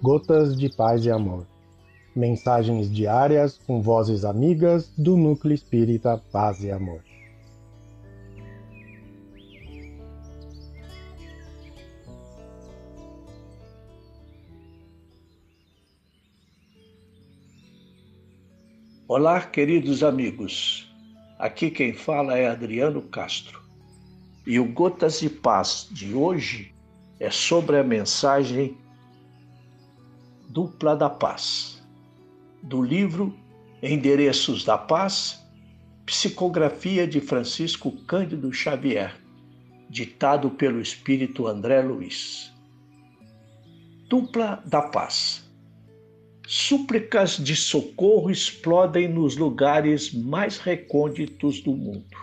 Gotas de Paz e Amor. Mensagens diárias com vozes amigas do Núcleo Espírita Paz e Amor. Olá, queridos amigos. Aqui quem fala é Adriano Castro. E o Gotas de Paz de hoje é sobre a mensagem Dupla da Paz, do livro Endereços da Paz, psicografia de Francisco Cândido Xavier, ditado pelo espírito André Luiz. Dupla da Paz. Súplicas de socorro explodem nos lugares mais recônditos do mundo.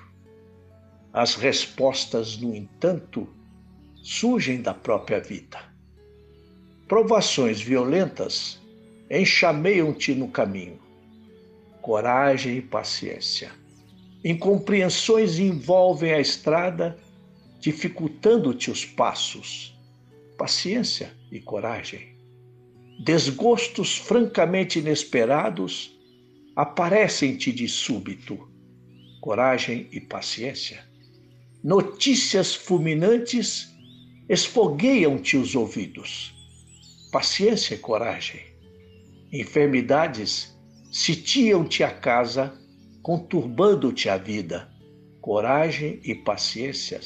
As respostas, no entanto, surgem da própria vida. Provações violentas enxameiam-te no caminho. Coragem e paciência. Incompreensões envolvem a estrada, dificultando-te os passos. Paciência e coragem. Desgostos francamente inesperados aparecem-te de súbito. Coragem e paciência. Notícias fulminantes esfogueiam-te os ouvidos. Paciência e coragem. Enfermidades sitiam-te a casa, conturbando-te a vida. Coragem e paciência.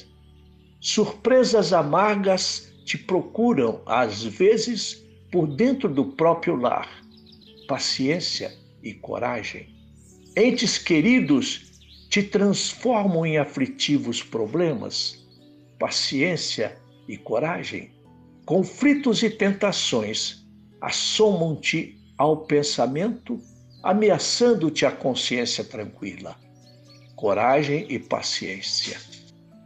Surpresas amargas te procuram, às vezes, por dentro do próprio lar. Paciência e coragem. Entes queridos te transformam em aflitivos problemas. Paciência e coragem, conflitos e tentações assomam-te ao pensamento, ameaçando-te a consciência tranquila. Coragem e paciência.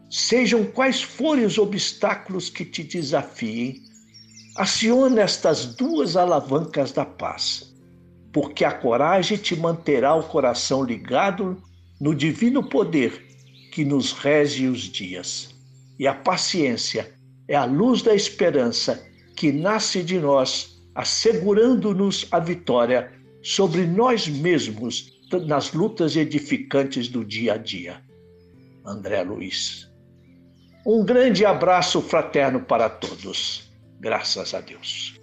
Sejam quais forem os obstáculos que te desafiem, acione estas duas alavancas da paz, porque a coragem te manterá o coração ligado no divino poder que nos rege os dias, e a paciência é a luz da esperança que nasce de nós, assegurando-nos a vitória sobre nós mesmos nas lutas edificantes do dia a dia. André Luiz. Um grande abraço fraterno para todos. Graças a Deus.